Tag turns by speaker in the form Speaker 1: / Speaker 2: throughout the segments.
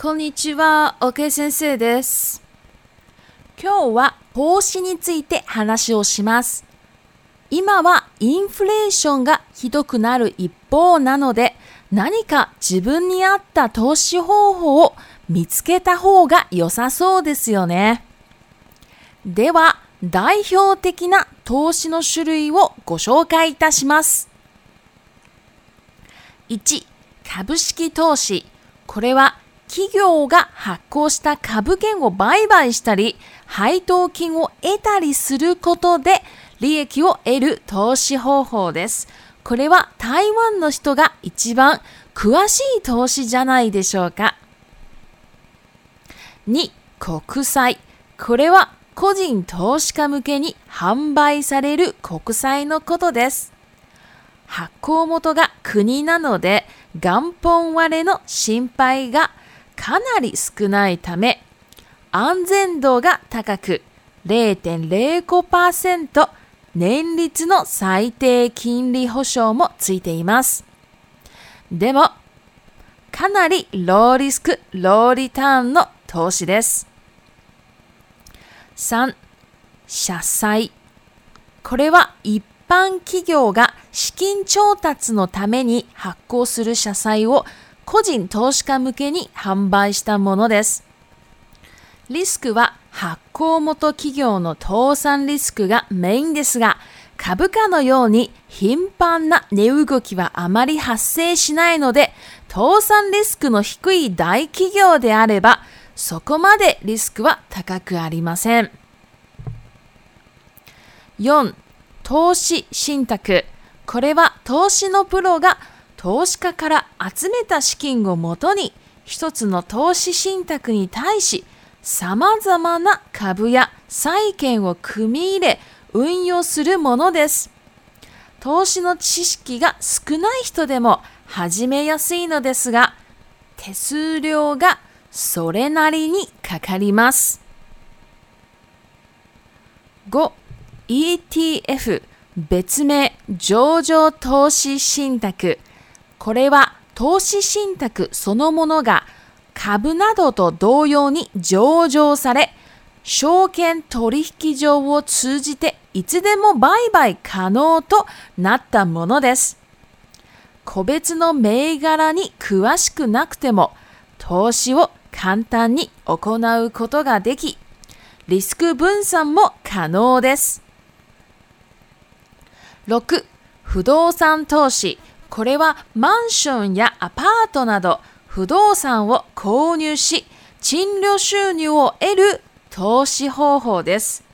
Speaker 1: こんにちは、o 先生です。今日は投資について話をします。今はインフレーションがひどくなる一方なので、何か自分に合った投資方法を見つけた方が良さそうですよね。では、代表的な投資の種類をご紹介いたします。1、株式投資。これは企業が発行した株券を売買したり、配当金を得たりすることで利益を得る投資方法です。これは台湾の人が一番詳しい投資じゃないでしょうか。2、国債。これは個人投資家向けに販売される国債のことです。発行元が国なので元本割れの心配がかなり少ないため、安全度が高く0.05%年率の最低金利保証もついています。でも、かなりローリスク、ローリターンの投資です。3、社債。これは一般企業が資金調達のために発行する社債を個人投資家向けに販売したものです。リスクは発行元企業の倒産リスクがメインですが、株価のように頻繁な値動きはあまり発生しないので、倒産リスクの低い大企業であれば、そこまでリスクは高くありません。4、投資信託。これは投資のプロが投資家から集めた資金をもとに一つの投資信託に対しさまざまな株や債券を組み入れ運用するものです投資の知識が少ない人でも始めやすいのですが手数料がそれなりにかかります5 ETF 別名上場投資信託これは投資信託そのものが株などと同様に上場され、証券取引所を通じていつでも売買可能となったものです。個別の銘柄に詳しくなくても投資を簡単に行うことができ、リスク分散も可能です。6. 不動産投資これはマンションやアパートなど不動産を購入し賃料収入を得る投資方法です。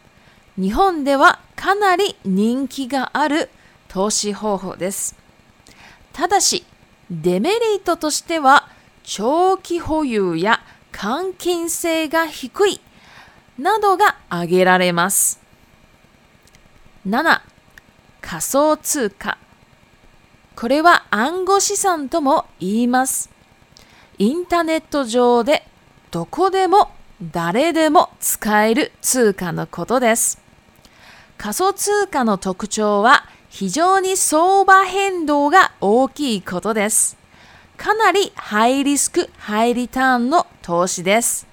Speaker 1: 日本ではかなり人気がある投資方法です。ただし、デメリットとしては長期保有や換金性が低いなどが挙げられます。7. 仮想通貨これは暗号資産とも言います。インターネット上でどこでも誰でも使える通貨のことです。仮想通貨の特徴は非常に相場変動が大きいことです。かなりハイリスク、ハイリターンの投資です。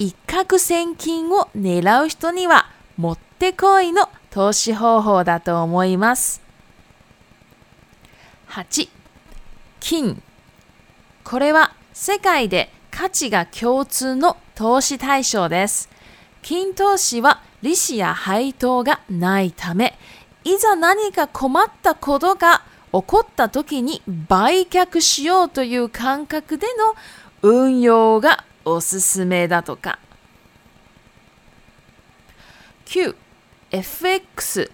Speaker 1: 一攫千金を狙う人にはもってこいの投資方法だと思います。8金これは世界で価値が共通の投資対象です金投資は利子や配当がないためいざ何か困ったことが起こった時に売却しようという感覚での運用がおすすめだとか 9FX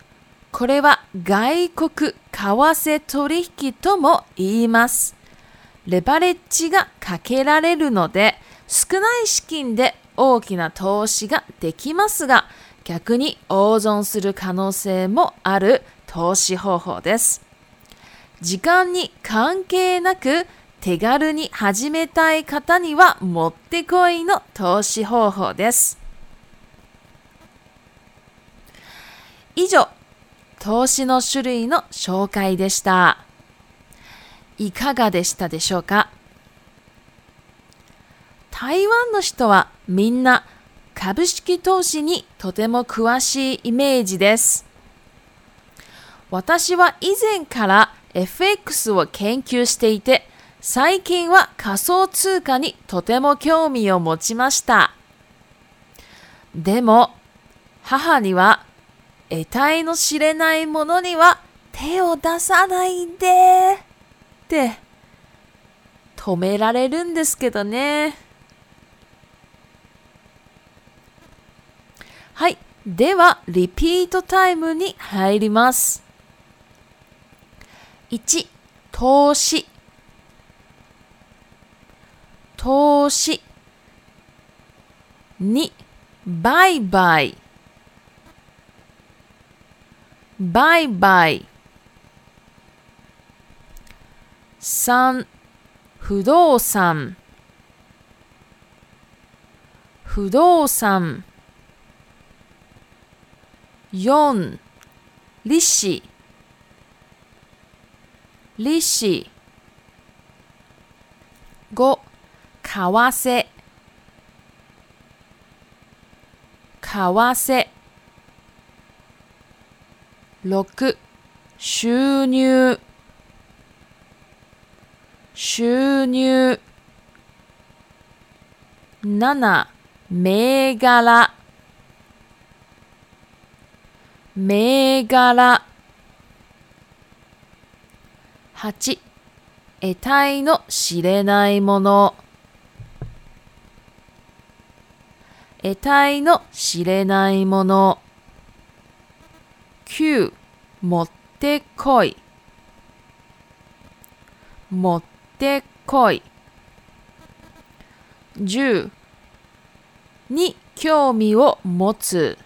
Speaker 1: これは外国為替取引とも言います。レバレッジがかけられるので、少ない資金で大きな投資ができますが、逆に大損する可能性もある投資方法です。時間に関係なく手軽に始めたい方にはもってこいの投資方法です。以上、投資の種類の紹介でした。いかがでしたでしょうか台湾の人はみんな株式投資にとても詳しいイメージです。私は以前から FX を研究していて、最近は仮想通貨にとても興味を持ちました。でも、母には得体の知れないものには手を出さないでって止められるんですけどね。はい。では、リピートタイムに入ります。1、投資。投資。2、売買。バイバイ三、不動産不動産四、利子利子わ為替為替6収入収入7銘柄銘柄8得体の知れないもの得体の知れないもの9持ってこい持ってこい10に興味を持つ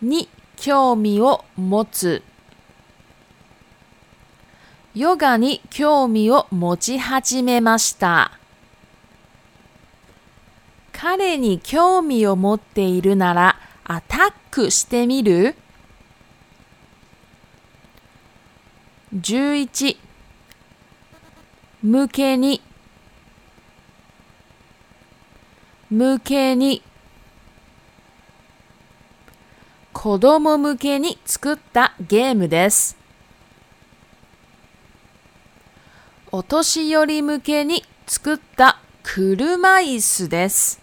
Speaker 1: に興味を持つヨガに興味を持ち始めました彼に興味を持っているならアタックしてみる ?11 向けに向けに子供向けに作ったゲームです。お年寄り向けに作った車椅子です。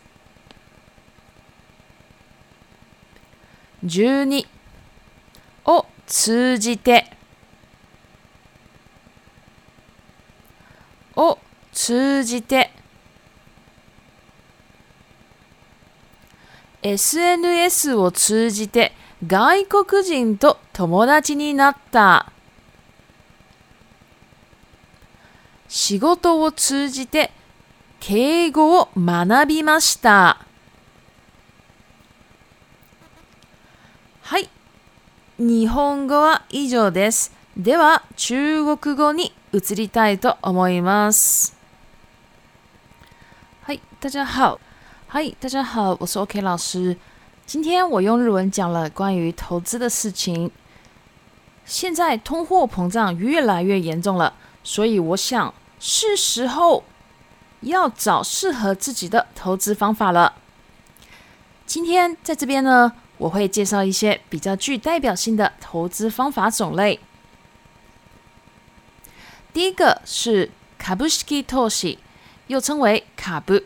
Speaker 1: 12を通じてを通じて SNS を通じて外国人と友達になった仕事を通じて敬語を学びました。日本語は以上です。では中国語に移りたいと思います。嗨，大家好，嗨，大家好，我是 OK 老师。今天我用日文讲了关于投资的事情。现在通货膨胀越来越严重了，所以我想是时候要找适合自己的投资方法了。今天在这边呢。我会介绍一些比较具代表性的投资方法种类。第一个是 kabushiki toshi，又称为卡布，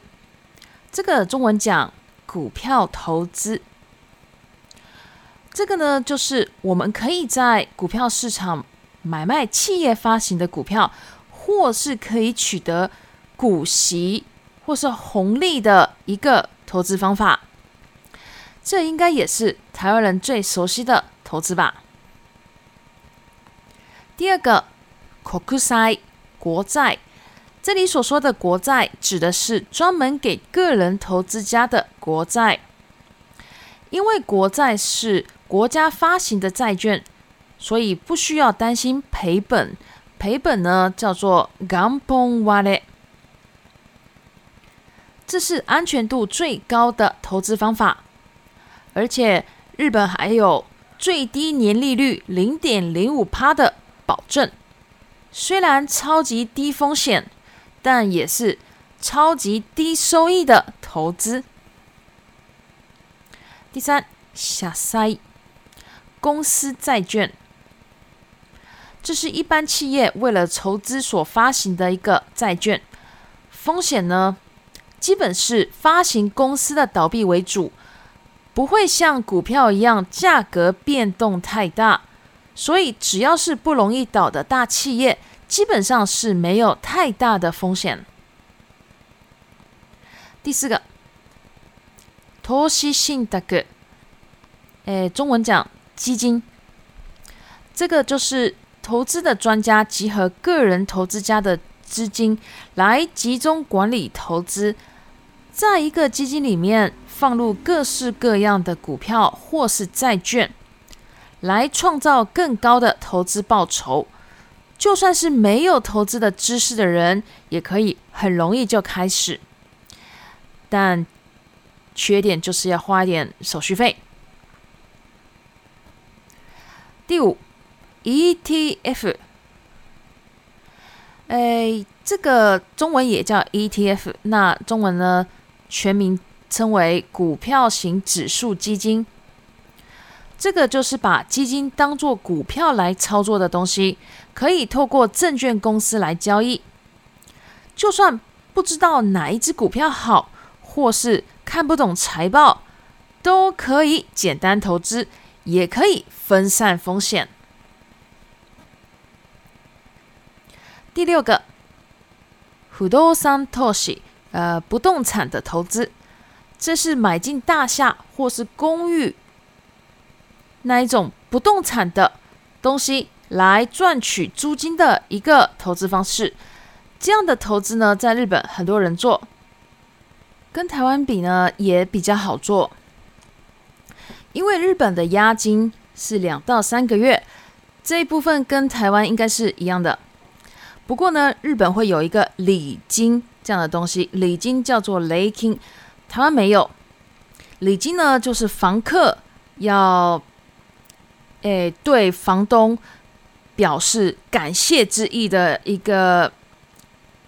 Speaker 1: 这个中文讲股票投资。这个呢，就是我们可以在股票市场买卖企业发行的股票，或是可以取得股息或是红利的一个投资方法。这应该也是台湾人最熟悉的投资吧。第二个 k o c u s a i 国债，这里所说的国债指的是专门给个人投资家的国债。因为国债是国家发行的债券，所以不需要担心赔本。赔本呢叫做 gampon wa le，这是安全度最高的投资方法。而且日本还有最低年利率零点零五帕的保证，虽然超级低风险，但也是超级低收益的投资。第三，下塞公司债券，这是一般企业为了筹资所发行的一个债券，风险呢，基本是发行公司的倒闭为主。不会像股票一样价格变动太大，所以只要是不容易倒的大企业，基本上是没有太大的风险。第四个，投资性大哥，哎，中文讲基金，这个就是投资的专家集合个人投资家的资金来集中管理投资，在一个基金里面。放入各式各样的股票或是债券，来创造更高的投资报酬。就算是没有投资的知识的人，也可以很容易就开始。但缺点就是要花一点手续费。第五，ETF，哎，这个中文也叫 ETF，那中文呢全名？称为股票型指数基金，这个就是把基金当做股票来操作的东西，可以透过证券公司来交易。就算不知道哪一只股票好，或是看不懂财报，都可以简单投资，也可以分散风险。第六个，不动产投资，呃，不动产的投资。这是买进大厦或是公寓那一种不动产的东西，来赚取租金的一个投资方式。这样的投资呢，在日本很多人做，跟台湾比呢也比较好做，因为日本的押金是两到三个月，这一部分跟台湾应该是一样的。不过呢，日本会有一个礼金这样的东西，礼金叫做 n 金。台湾没有礼金呢，就是房客要哎对房东表示感谢之意的一个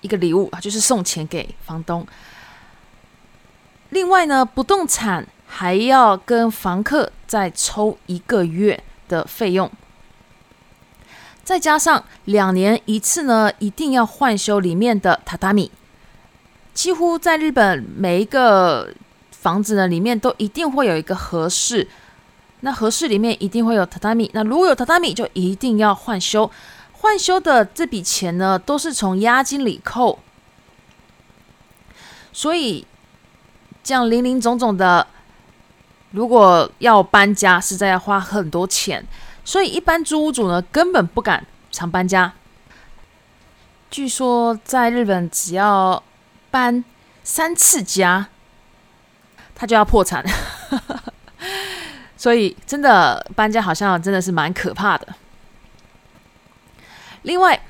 Speaker 1: 一个礼物啊，就是送钱给房东。另外呢，不动产还要跟房客再抽一个月的费用，再加上两年一次呢，一定要换修里面的榻榻米。几乎在日本每一个房子呢，里面都一定会有一个合适，那合适里面一定会有榻榻米。那如果有榻榻米，就一定要换修。换修的这笔钱呢，都是从押金里扣。所以，这样零零总总的，如果要搬家，实在要花很多钱。所以，一般租屋主呢，根本不敢常搬家。据说在日本，只要搬三次家，他就要破产，所以真的搬家好像真的是蛮可怕的。另外，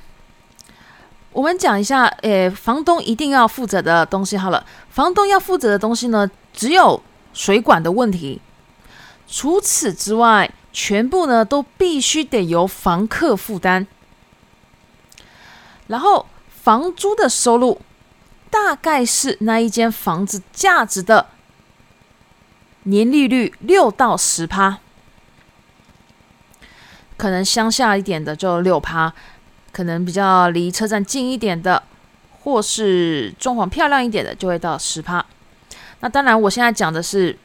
Speaker 1: 我们讲一下，诶，房东一定要负责的东西。好了，房东要负责的东西呢，只有水管的问题。除此之外，全部呢都必须得由房客负担。然后，房租的收入。大概是那一间房子价值的年利率六到十趴，可能乡下一点的就六趴，可能比较离车站近一点的，或是装潢漂亮一点的，就会到十趴。那当然，我现在讲的是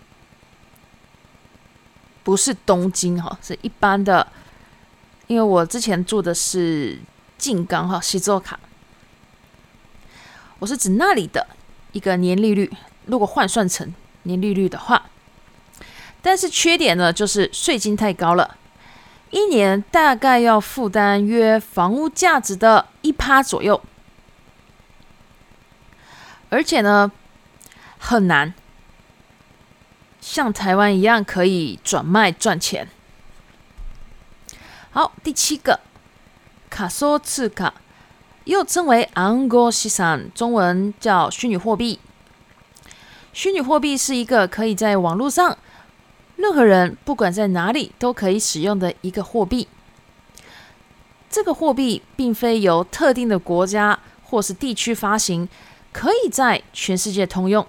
Speaker 1: 不是东京哈，是一般的，因为我之前住的是静冈哈西座卡。我是指那里的一个年利率，如果换算成年利率的话，但是缺点呢，就是税金太高了，一年大概要负担约房屋价值的一趴左右，而且呢，很难像台湾一样可以转卖赚钱。好，第七个，卡索次卡。又称为 a n g o s i s a n 中文叫虚拟货币。虚拟货币是一个可以在网络上，任何人不管在哪里都可以使用的一个货币。这个货币并非由特定的国家或是地区发行，可以在全世界通用，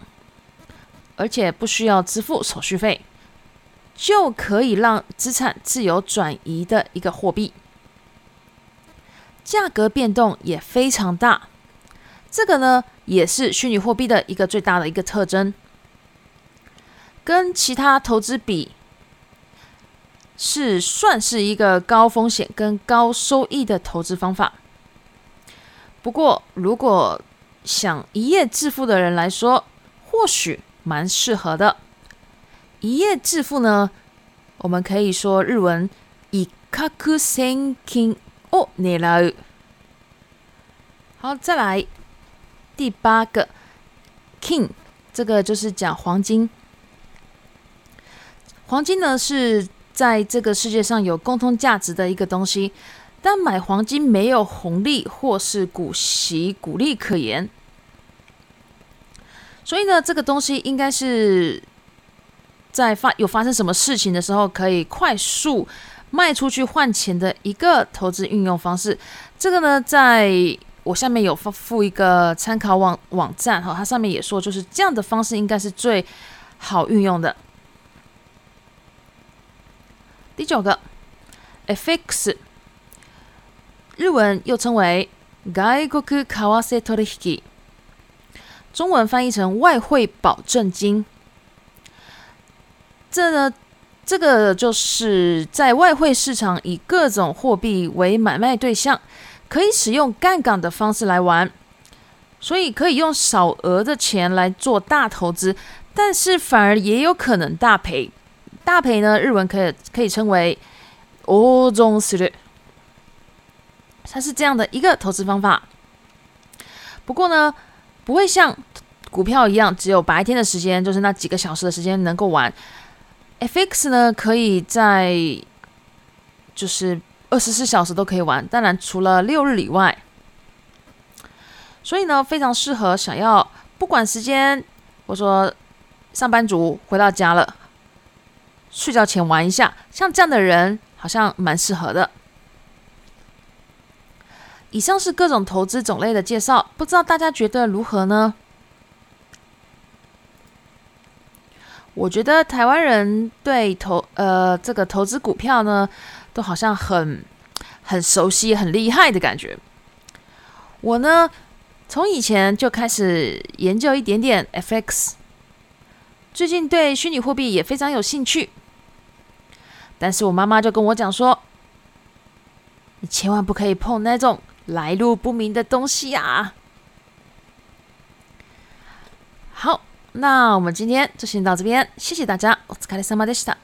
Speaker 1: 而且不需要支付手续费，就可以让资产自由转移的一个货币。价格变动也非常大，这个呢也是虚拟货币的一个最大的一个特征。跟其他投资比，是算是一个高风险跟高收益的投资方法。不过，如果想一夜致富的人来说，或许蛮适合的。一夜致富呢，我们可以说日文“以カク你了，好，再来第八个，King，这个就是讲黄金。黄金呢是在这个世界上有共同价值的一个东西，但买黄金没有红利或是股息、股利可言，所以呢，这个东西应该是，在发有发生什么事情的时候，可以快速。卖出去换钱的一个投资运用方式，这个呢，在我下面有附一个参考网网站，哈，它上面也说，就是这样的方式应该是最好运用的。第九个，FX，日文又称为“外国カワセト i k i 中文翻译成外汇保证金，这呢？这个就是在外汇市场以各种货币为买卖对象，可以使用杠杆的方式来玩，所以可以用小额的钱来做大投资，但是反而也有可能大赔。大赔呢，日文可以可以称为“オ中失略”，它是这样的一个投资方法。不过呢，不会像股票一样，只有白天的时间，就是那几个小时的时间能够玩。Fx 呢，可以在就是二十四小时都可以玩，当然除了六日以外。所以呢，非常适合想要不管时间，我说上班族回到家了，睡觉前玩一下，像这样的人好像蛮适合的。以上是各种投资种类的介绍，不知道大家觉得如何呢？我觉得台湾人对投呃这个投资股票呢，都好像很很熟悉、很厉害的感觉。我呢，从以前就开始研究一点点 FX，最近对虚拟货币也非常有兴趣。但是我妈妈就跟我讲说：“你千万不可以碰那种来路不明的东西啊！”好。那我们今天就先到这边，谢谢大家，お疲れ様でした。